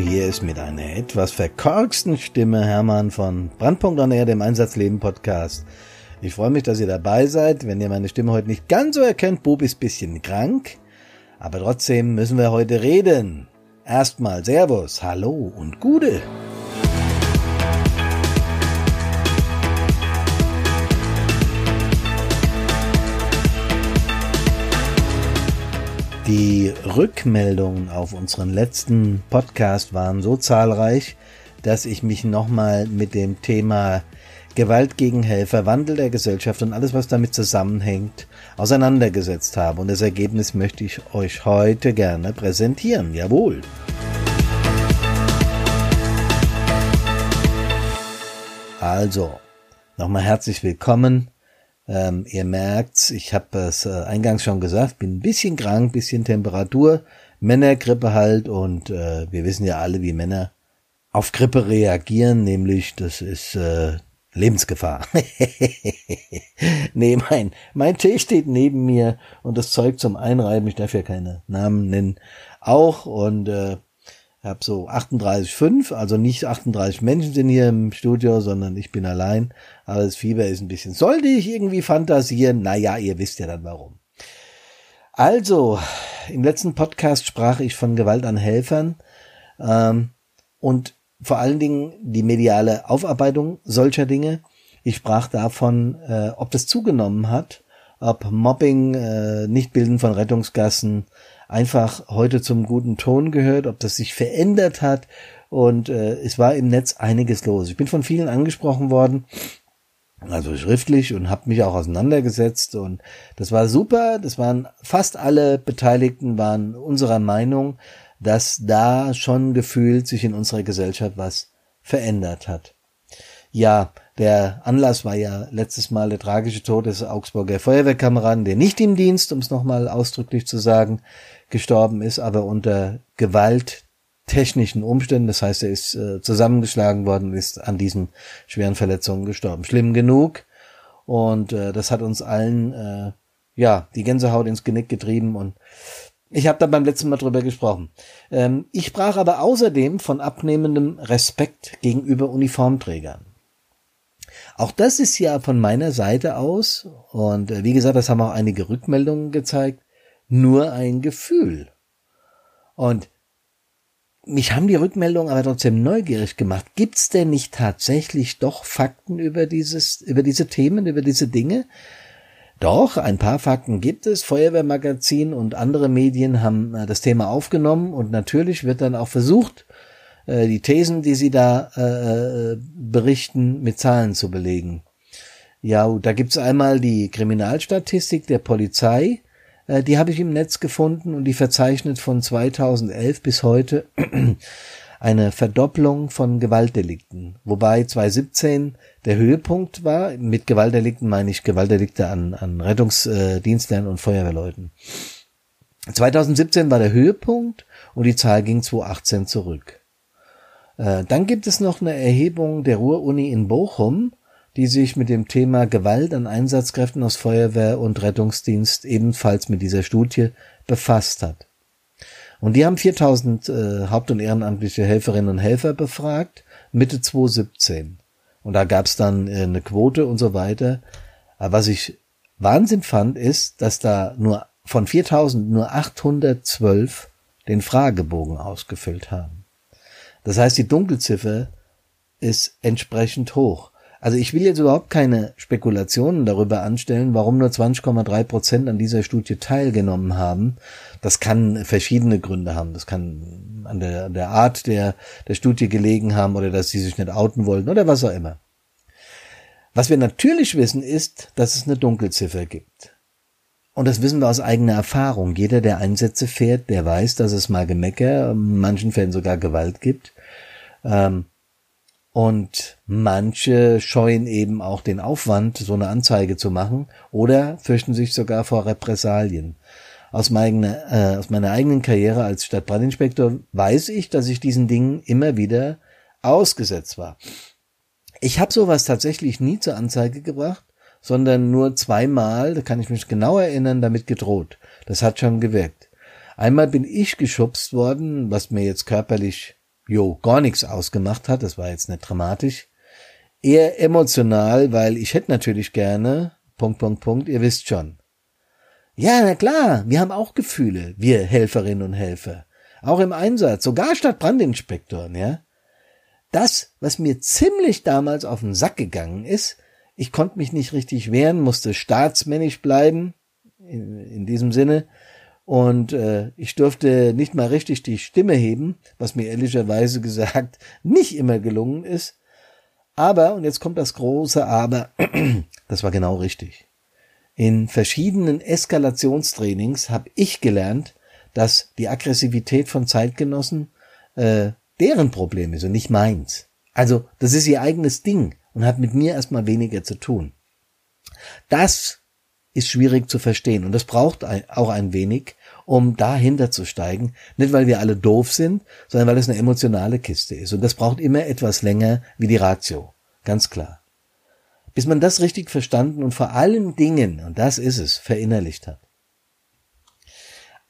hier ist mit einer etwas verkorksten Stimme Hermann von Brandpunkt on Air, dem Einsatzleben Podcast. Ich freue mich, dass ihr dabei seid. Wenn ihr meine Stimme heute nicht ganz so erkennt, Bub ist bisschen krank. Aber trotzdem müssen wir heute reden. Erstmal Servus, Hallo und Gude. Die Rückmeldungen auf unseren letzten Podcast waren so zahlreich, dass ich mich nochmal mit dem Thema Gewalt gegen Helfer, Wandel der Gesellschaft und alles, was damit zusammenhängt, auseinandergesetzt habe. Und das Ergebnis möchte ich euch heute gerne präsentieren. Jawohl. Also, nochmal herzlich willkommen ähm, ihr merkt's, ich habe es äh, eingangs schon gesagt, bin ein bisschen krank, bisschen Temperatur, Männergrippe halt und äh, wir wissen ja alle, wie Männer auf Grippe reagieren, nämlich das ist äh, Lebensgefahr. nee, mein, mein Tee steht neben mir und das Zeug zum Einreiben, ich darf ja keine Namen nennen, auch und äh, habe so 38,5, also nicht 38 Menschen sind hier im Studio, sondern ich bin allein. Aber das Fieber ist ein bisschen. Sollte ich irgendwie fantasieren? Naja, ihr wisst ja dann warum. Also, im letzten Podcast sprach ich von Gewalt an Helfern ähm, und vor allen Dingen die mediale Aufarbeitung solcher Dinge. Ich sprach davon, äh, ob das zugenommen hat, ob Mobbing, äh, Nichtbilden von Rettungsgassen, einfach heute zum guten Ton gehört, ob das sich verändert hat. Und äh, es war im Netz einiges los. Ich bin von vielen angesprochen worden, also schriftlich und habe mich auch auseinandergesetzt und das war super. Das waren fast alle Beteiligten waren unserer Meinung, dass da schon gefühlt sich in unserer Gesellschaft was verändert hat. Ja, der Anlass war ja letztes Mal der tragische Tod des Augsburger Feuerwehrkameraden, der nicht im Dienst, um es nochmal ausdrücklich zu sagen, gestorben ist, aber unter gewalttechnischen Umständen. Das heißt, er ist äh, zusammengeschlagen worden, ist an diesen schweren Verletzungen gestorben. Schlimm genug. Und äh, das hat uns allen äh, ja die Gänsehaut ins Genick getrieben und ich habe da beim letzten Mal drüber gesprochen. Ähm, ich sprach aber außerdem von abnehmendem Respekt gegenüber Uniformträgern. Auch das ist ja von meiner Seite aus, und äh, wie gesagt, das haben auch einige Rückmeldungen gezeigt, nur ein Gefühl. Und mich haben die Rückmeldungen aber trotzdem neugierig gemacht. Gibt's denn nicht tatsächlich doch Fakten über dieses, über diese Themen, über diese Dinge? Doch, ein paar Fakten gibt es. Feuerwehrmagazin und andere Medien haben äh, das Thema aufgenommen und natürlich wird dann auch versucht, äh, die Thesen, die sie da äh, berichten, mit Zahlen zu belegen. Ja, da gibt's einmal die Kriminalstatistik der Polizei, äh, die habe ich im Netz gefunden und die verzeichnet von 2011 bis heute eine Verdopplung von Gewaltdelikten, wobei 2017 der Höhepunkt war. Mit Gewaltdelikten meine ich Gewaltdelikte an, an Rettungsdienstlern und Feuerwehrleuten. 2017 war der Höhepunkt und die Zahl ging 2018 zurück. Äh, dann gibt es noch eine Erhebung der Ruhr-Uni in Bochum, die sich mit dem Thema Gewalt an Einsatzkräften aus Feuerwehr und Rettungsdienst ebenfalls mit dieser Studie befasst hat. Und die haben 4000 äh, haupt- und ehrenamtliche Helferinnen und Helfer befragt, Mitte 2017. Und da gab es dann äh, eine Quote und so weiter. Aber was ich Wahnsinn fand, ist, dass da nur von 4000 nur 812 den Fragebogen ausgefüllt haben. Das heißt, die Dunkelziffer ist entsprechend hoch. Also ich will jetzt überhaupt keine Spekulationen darüber anstellen, warum nur 20,3 Prozent an dieser Studie teilgenommen haben. Das kann verschiedene Gründe haben. Das kann an der, der Art der, der Studie gelegen haben oder dass sie sich nicht outen wollten oder was auch immer. Was wir natürlich wissen ist, dass es eine Dunkelziffer gibt. Und das wissen wir aus eigener Erfahrung. Jeder, der Einsätze fährt, der weiß, dass es mal Gemecker, in manchen Fällen sogar Gewalt gibt. Ähm, und manche scheuen eben auch den Aufwand, so eine Anzeige zu machen oder fürchten sich sogar vor Repressalien. Aus meiner, äh, aus meiner eigenen Karriere als Stadtbrandinspektor weiß ich, dass ich diesen Dingen immer wieder ausgesetzt war. Ich habe sowas tatsächlich nie zur Anzeige gebracht, sondern nur zweimal, da kann ich mich genau erinnern, damit gedroht. Das hat schon gewirkt. Einmal bin ich geschubst worden, was mir jetzt körperlich jo, gar nichts ausgemacht hat, das war jetzt nicht dramatisch. Eher emotional, weil ich hätte natürlich gerne, Punkt, Punkt, Punkt, ihr wisst schon. Ja, na klar, wir haben auch Gefühle, wir Helferinnen und Helfer. Auch im Einsatz, sogar statt Brandinspektoren, ja. Das, was mir ziemlich damals auf den Sack gegangen ist, ich konnte mich nicht richtig wehren, musste staatsmännisch bleiben, in, in diesem Sinne, und äh, ich durfte nicht mal richtig die Stimme heben, was mir ehrlicherweise gesagt nicht immer gelungen ist. Aber, und jetzt kommt das große Aber, das war genau richtig. In verschiedenen Eskalationstrainings habe ich gelernt, dass die Aggressivität von Zeitgenossen äh, deren Problem ist und nicht meins. Also das ist ihr eigenes Ding und hat mit mir erstmal weniger zu tun. Das ist schwierig zu verstehen und das braucht auch ein wenig, um dahinter zu steigen. Nicht, weil wir alle doof sind, sondern weil es eine emotionale Kiste ist. Und das braucht immer etwas länger wie die Ratio. Ganz klar. Bis man das richtig verstanden und vor allen Dingen, und das ist es, verinnerlicht hat.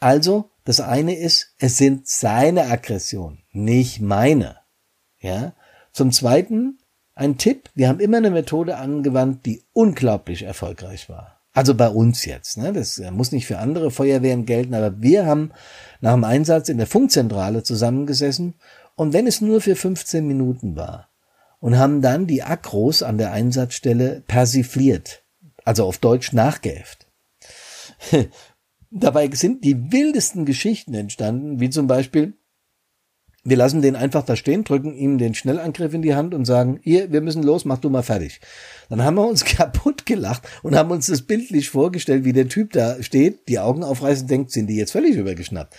Also, das eine ist, es sind seine Aggressionen, nicht meine. Ja. Zum zweiten, ein Tipp, wir haben immer eine Methode angewandt, die unglaublich erfolgreich war. Also bei uns jetzt. Ne? Das äh, muss nicht für andere Feuerwehren gelten, aber wir haben nach dem Einsatz in der Funkzentrale zusammengesessen und wenn es nur für 15 Minuten war und haben dann die Akros an der Einsatzstelle persifliert, also auf Deutsch nachgeäfft. Dabei sind die wildesten Geschichten entstanden, wie zum Beispiel, wir lassen den einfach da stehen, drücken ihm den Schnellangriff in die Hand und sagen, hier, wir müssen los, mach du mal fertig. Dann haben wir uns kaputt gelacht und haben uns das bildlich vorgestellt, wie der Typ da steht, die Augen aufreißen, denkt, sind die jetzt völlig übergeschnappt.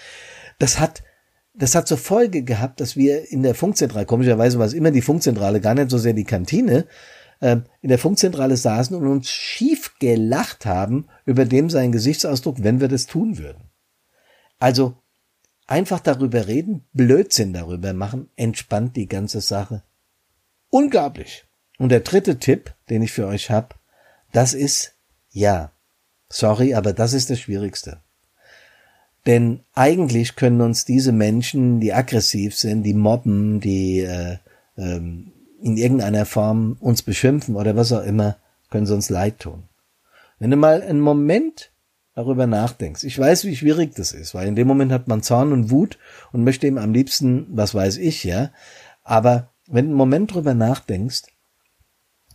Das hat, das hat zur Folge gehabt, dass wir in der Funkzentrale, komischerweise war es immer die Funkzentrale, gar nicht so sehr die Kantine, äh, in der Funkzentrale saßen und uns schief gelacht haben über dem seinen Gesichtsausdruck, wenn wir das tun würden. Also Einfach darüber reden, Blödsinn darüber machen, entspannt die ganze Sache. Unglaublich. Und der dritte Tipp, den ich für euch habe, das ist, ja, sorry, aber das ist das Schwierigste. Denn eigentlich können uns diese Menschen, die aggressiv sind, die mobben, die äh, ähm, in irgendeiner Form uns beschimpfen oder was auch immer, können sie uns leid tun. Wenn du mal einen Moment darüber nachdenkst. Ich weiß, wie schwierig das ist, weil in dem Moment hat man Zorn und Wut und möchte ihm am liebsten, was weiß ich, ja. Aber wenn du einen Moment drüber nachdenkst,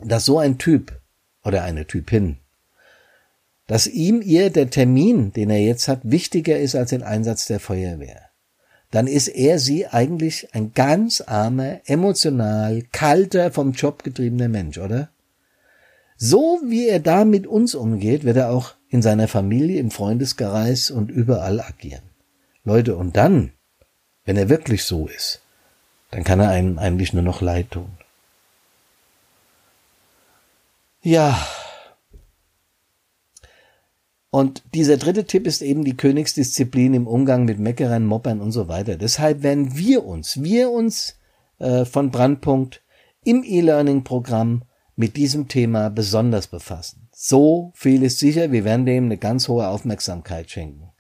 dass so ein Typ oder eine Typin, dass ihm ihr der Termin, den er jetzt hat, wichtiger ist als den Einsatz der Feuerwehr, dann ist er sie eigentlich ein ganz armer, emotional, kalter, vom Job getriebener Mensch, oder? So wie er da mit uns umgeht, wird er auch in seiner Familie, im Freundeskreis und überall agieren. Leute, und dann, wenn er wirklich so ist, dann kann er einem eigentlich nur noch leid tun. Ja. Und dieser dritte Tipp ist eben die Königsdisziplin im Umgang mit Meckerern, Moppern und so weiter. Deshalb werden wir uns, wir uns äh, von Brandpunkt im E-Learning-Programm mit diesem Thema besonders befassen. So viel ist sicher, wir werden dem eine ganz hohe Aufmerksamkeit schenken.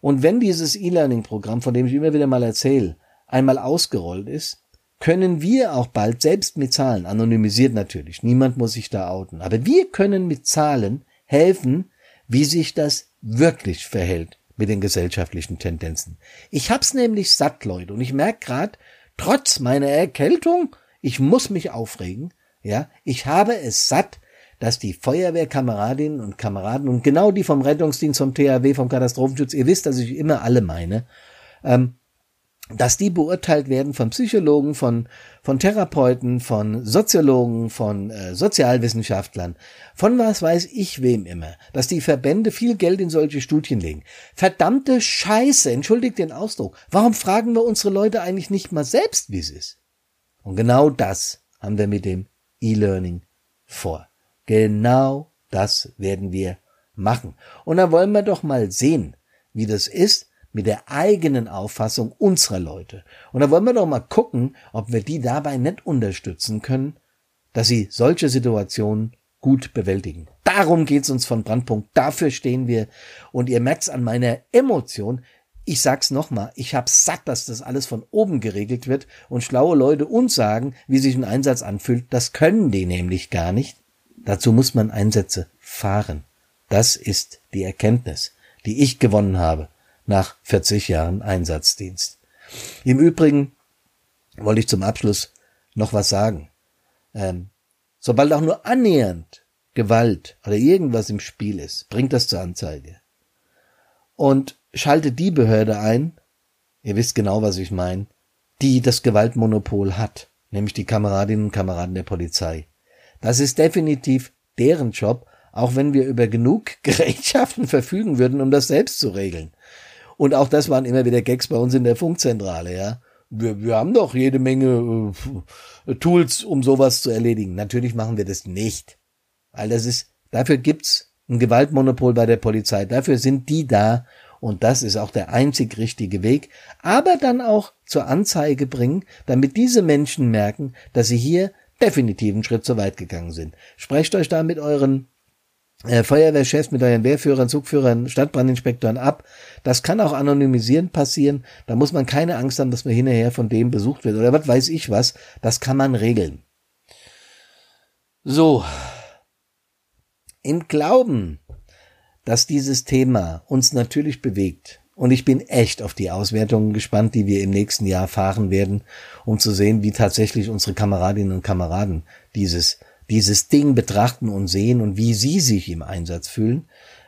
Und wenn dieses E-Learning-Programm, von dem ich immer wieder mal erzähle, einmal ausgerollt ist, können wir auch bald selbst mit Zahlen, anonymisiert natürlich, niemand muss sich da outen, aber wir können mit Zahlen helfen, wie sich das wirklich verhält mit den gesellschaftlichen Tendenzen. Ich hab's nämlich satt, Leute, und ich merke gerade, trotz meiner Erkältung, ich muss mich aufregen, ja, ich habe es satt, dass die Feuerwehrkameradinnen und Kameraden und genau die vom Rettungsdienst, vom THW, vom Katastrophenschutz, ihr wisst, dass ich immer alle meine, ähm, dass die beurteilt werden von Psychologen, von, von Therapeuten, von Soziologen, von äh, Sozialwissenschaftlern, von was weiß ich wem immer, dass die Verbände viel Geld in solche Studien legen. Verdammte Scheiße, entschuldigt den Ausdruck. Warum fragen wir unsere Leute eigentlich nicht mal selbst, wie es ist? Und genau das haben wir mit dem E-Learning vor. Genau das werden wir machen. Und da wollen wir doch mal sehen, wie das ist mit der eigenen Auffassung unserer Leute. Und da wollen wir doch mal gucken, ob wir die dabei nicht unterstützen können, dass sie solche Situationen gut bewältigen. Darum geht's uns von Brandpunkt. Dafür stehen wir. Und ihr merkt's an meiner Emotion. Ich sag's nochmal, ich hab satt, dass das alles von oben geregelt wird und schlaue Leute uns sagen, wie sich ein Einsatz anfühlt. Das können die nämlich gar nicht. Dazu muss man Einsätze fahren. Das ist die Erkenntnis, die ich gewonnen habe nach 40 Jahren Einsatzdienst. Im Übrigen wollte ich zum Abschluss noch was sagen. Ähm, sobald auch nur annähernd Gewalt oder irgendwas im Spiel ist, bringt das zur Anzeige. Und schaltet die Behörde ein, ihr wisst genau, was ich meine, die das Gewaltmonopol hat, nämlich die Kameradinnen und Kameraden der Polizei. Das ist definitiv deren Job, auch wenn wir über genug Gerätschaften verfügen würden, um das selbst zu regeln. Und auch das waren immer wieder Gags bei uns in der Funkzentrale, ja. Wir, wir haben doch jede Menge äh, Tools, um sowas zu erledigen. Natürlich machen wir das nicht. Weil das ist, dafür gibt's ein Gewaltmonopol bei der Polizei. Dafür sind die da. Und das ist auch der einzig richtige Weg. Aber dann auch zur Anzeige bringen, damit diese Menschen merken, dass sie hier definitiv einen Schritt zu weit gegangen sind. Sprecht euch da mit euren äh, Feuerwehrchefs, mit euren Wehrführern, Zugführern, Stadtbrandinspektoren ab. Das kann auch anonymisieren passieren. Da muss man keine Angst haben, dass man hinterher von dem besucht wird oder was weiß ich was. Das kann man regeln. So. Im Glauben, dass dieses Thema uns natürlich bewegt, und ich bin echt auf die Auswertungen gespannt, die wir im nächsten Jahr fahren werden, um zu sehen, wie tatsächlich unsere Kameradinnen und Kameraden dieses, dieses Ding betrachten und sehen und wie sie sich im Einsatz fühlen.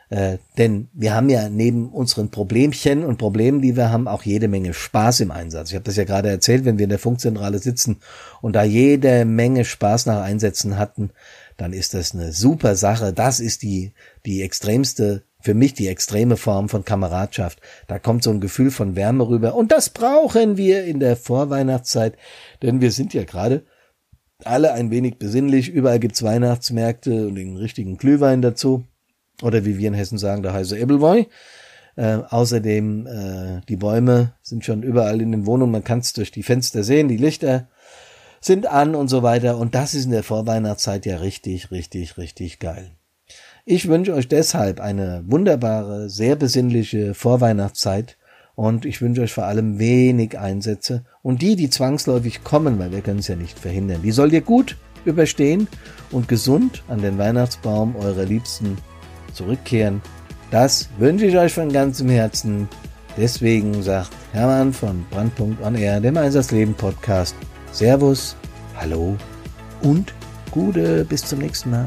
Äh, denn wir haben ja neben unseren Problemchen und Problemen, die wir haben, auch jede Menge Spaß im Einsatz. Ich habe das ja gerade erzählt, wenn wir in der Funkzentrale sitzen und da jede Menge Spaß nach Einsätzen hatten, dann ist das eine super Sache. Das ist die, die extremste für mich die extreme Form von Kameradschaft. Da kommt so ein Gefühl von Wärme rüber. Und das brauchen wir in der Vorweihnachtszeit, denn wir sind ja gerade alle ein wenig besinnlich. Überall gibt's Weihnachtsmärkte und den richtigen Glühwein dazu. Oder wie wir in Hessen sagen, der heiße Ebelwoi. Äh, außerdem, äh, die Bäume sind schon überall in den Wohnungen. Man kann es durch die Fenster sehen. Die Lichter sind an und so weiter. Und das ist in der Vorweihnachtszeit ja richtig, richtig, richtig geil. Ich wünsche euch deshalb eine wunderbare, sehr besinnliche Vorweihnachtszeit und ich wünsche euch vor allem wenig Einsätze und die, die zwangsläufig kommen, weil wir können es ja nicht verhindern, die sollt ihr gut überstehen und gesund an den Weihnachtsbaum eurer Liebsten zurückkehren. Das wünsche ich euch von ganzem Herzen. Deswegen sagt Hermann von Brandpunkt on Air, dem Einsatzleben Podcast, Servus, Hallo und Gute, bis zum nächsten Mal.